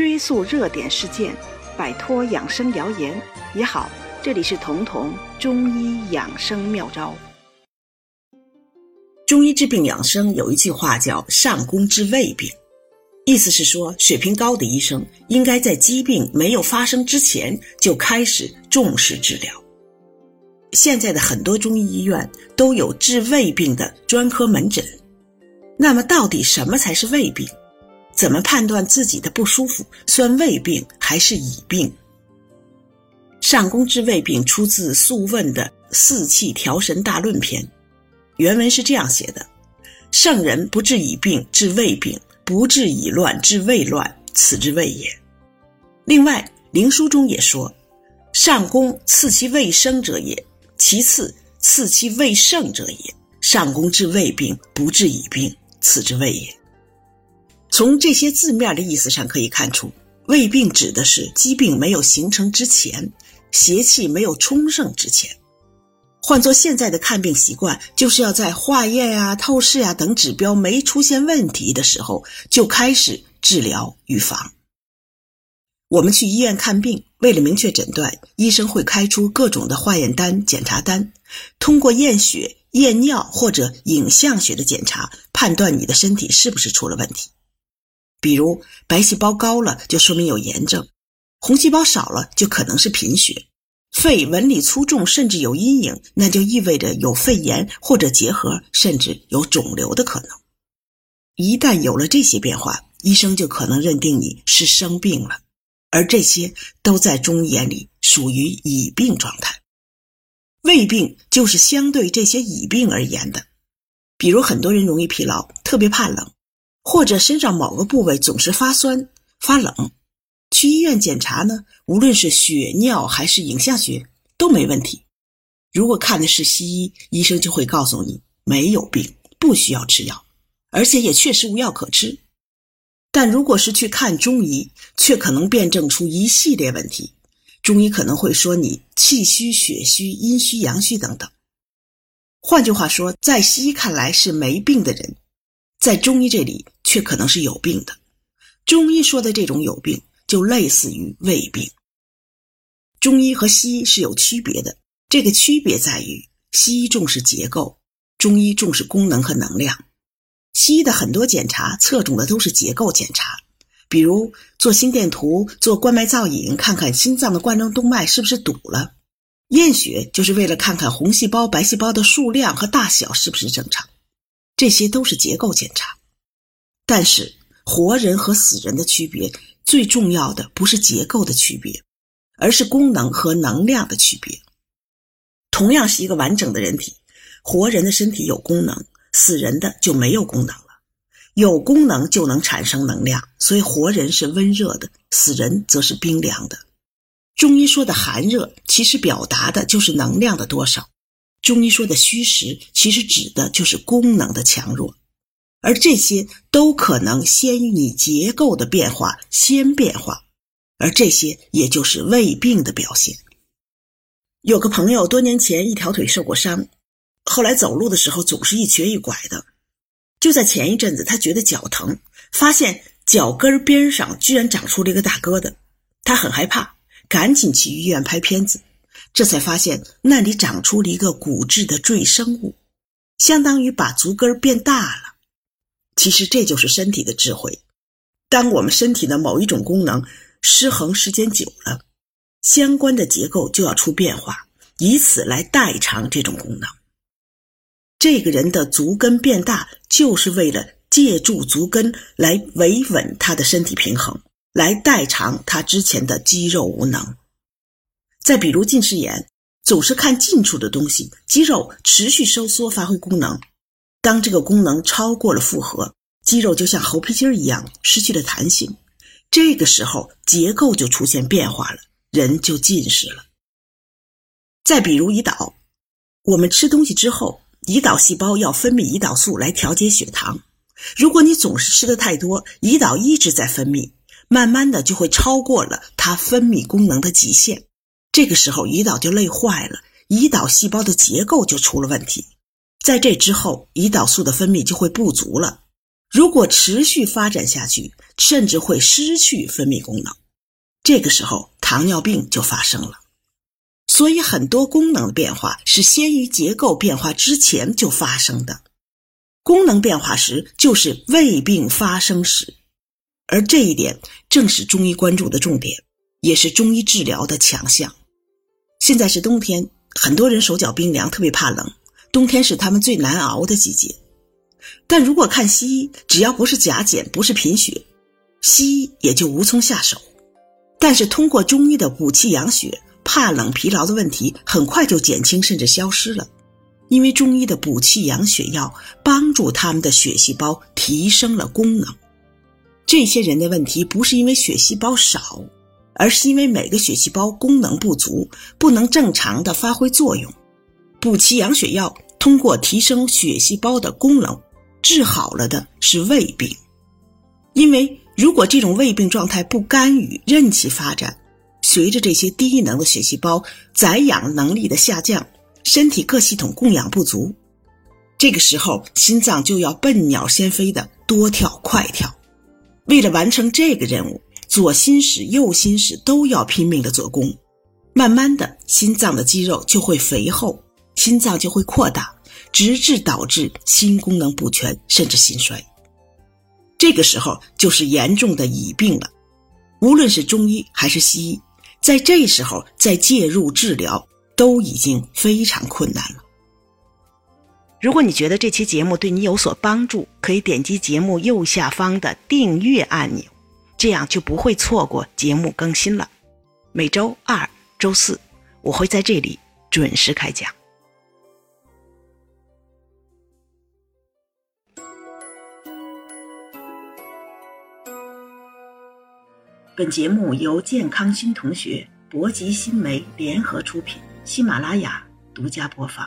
追溯热点事件，摆脱养生谣言也好。这里是彤彤中医养生妙招。中医治病养生有一句话叫“上工治未病”，意思是说，水平高的医生应该在疾病没有发生之前就开始重视治疗。现在的很多中医医院都有治胃病的专科门诊。那么，到底什么才是胃病？怎么判断自己的不舒服算胃病还是乙病？上工治胃病出自《素问》的《四气调神大论篇》，原文是这样写的：“圣人不治乙病，治胃病；不治乙乱，治胃乱，此之谓也。”另外，《灵枢》中也说：“上工次其胃生者也，其次次其胃盛者也。上工治胃病，不治乙病，此之谓也。”从这些字面的意思上可以看出，胃病指的是疾病没有形成之前，邪气没有充盛之前。换做现在的看病习惯，就是要在化验呀、透视呀等指标没出现问题的时候就开始治疗预防。我们去医院看病，为了明确诊断，医生会开出各种的化验单、检查单，通过验血、验尿或者影像学的检查，判断你的身体是不是出了问题。比如白细胞高了，就说明有炎症；红细胞少了，就可能是贫血；肺纹理粗重，甚至有阴影，那就意味着有肺炎或者结核，甚至有肿瘤的可能。一旦有了这些变化，医生就可能认定你是生病了，而这些都在中医眼里属于乙病状态。胃病就是相对这些乙病而言的，比如很多人容易疲劳，特别怕冷。或者身上某个部位总是发酸、发冷，去医院检查呢，无论是血尿还是影像学都没问题。如果看的是西医，医生就会告诉你没有病，不需要吃药，而且也确实无药可吃。但如果是去看中医，却可能辩证出一系列问题。中医可能会说你气虚、血虚、阴虚、阳虚等等。换句话说，在西医看来是没病的人。在中医这里却可能是有病的，中医说的这种有病就类似于胃病。中医和西医是有区别的，这个区别在于西医重视结构，中医重视功能和能量。西医的很多检查侧重的都是结构检查，比如做心电图、做冠脉造影，看看心脏的冠状动脉是不是堵了；验血就是为了看看红细胞、白细胞的数量和大小是不是正常。这些都是结构检查，但是活人和死人的区别，最重要的不是结构的区别，而是功能和能量的区别。同样是一个完整的人体，活人的身体有功能，死人的就没有功能了。有功能就能产生能量，所以活人是温热的，死人则是冰凉的。中医说的寒热，其实表达的就是能量的多少。中医说的虚实，其实指的就是功能的强弱，而这些都可能先于你结构的变化先变化，而这些也就是胃病的表现。有个朋友多年前一条腿受过伤，后来走路的时候总是一瘸一拐的，就在前一阵子，他觉得脚疼，发现脚跟边上居然长出了一个大疙瘩，他很害怕，赶紧去医院拍片子。这才发现那里长出了一个骨质的赘生物，相当于把足跟变大了。其实这就是身体的智慧。当我们身体的某一种功能失衡时间久了，相关的结构就要出变化，以此来代偿这种功能。这个人的足跟变大，就是为了借助足跟来维稳他的身体平衡，来代偿他之前的肌肉无能。再比如近视眼，总是看近处的东西，肌肉持续收缩发挥功能。当这个功能超过了负荷，肌肉就像猴皮筋一样失去了弹性，这个时候结构就出现变化了，人就近视了。再比如胰岛，我们吃东西之后，胰岛细胞要分泌胰岛素来调节血糖。如果你总是吃的太多，胰岛一直在分泌，慢慢的就会超过了它分泌功能的极限。这个时候，胰岛就累坏了，胰岛细胞的结构就出了问题。在这之后，胰岛素的分泌就会不足了，如果持续发展下去，甚至会失去分泌功能，这个时候糖尿病就发生了。所以，很多功能的变化是先于结构变化之前就发生的。功能变化时，就是胃病发生时，而这一点正是中医关注的重点，也是中医治疗的强项。现在是冬天，很多人手脚冰凉，特别怕冷。冬天是他们最难熬的季节。但如果看西医，只要不是甲减，不是贫血，西医也就无从下手。但是通过中医的补气养血。怕冷、疲劳的问题很快就减轻甚至消失了，因为中医的补气养血药帮助他们的血细胞提升了功能。这些人的问题不是因为血细胞少，而是因为每个血细胞功能不足，不能正常的发挥作用。补气养血药通过提升血细胞的功能，治好了的是胃病。因为如果这种胃病状态不干预，任其发展。随着这些低能的血细胞载氧能力的下降，身体各系统供氧不足，这个时候心脏就要笨鸟先飞的多跳快跳。为了完成这个任务，左心室、右心室都要拼命的做功。慢慢的，心脏的肌肉就会肥厚，心脏就会扩大，直至导致心功能不全，甚至心衰。这个时候就是严重的乙病了。无论是中医还是西医。在这时候再介入治疗，都已经非常困难了。如果你觉得这期节目对你有所帮助，可以点击节目右下方的订阅按钮，这样就不会错过节目更新了。每周二、周四，我会在这里准时开讲。本节目由健康新同学、博吉新媒联合出品，喜马拉雅独家播放。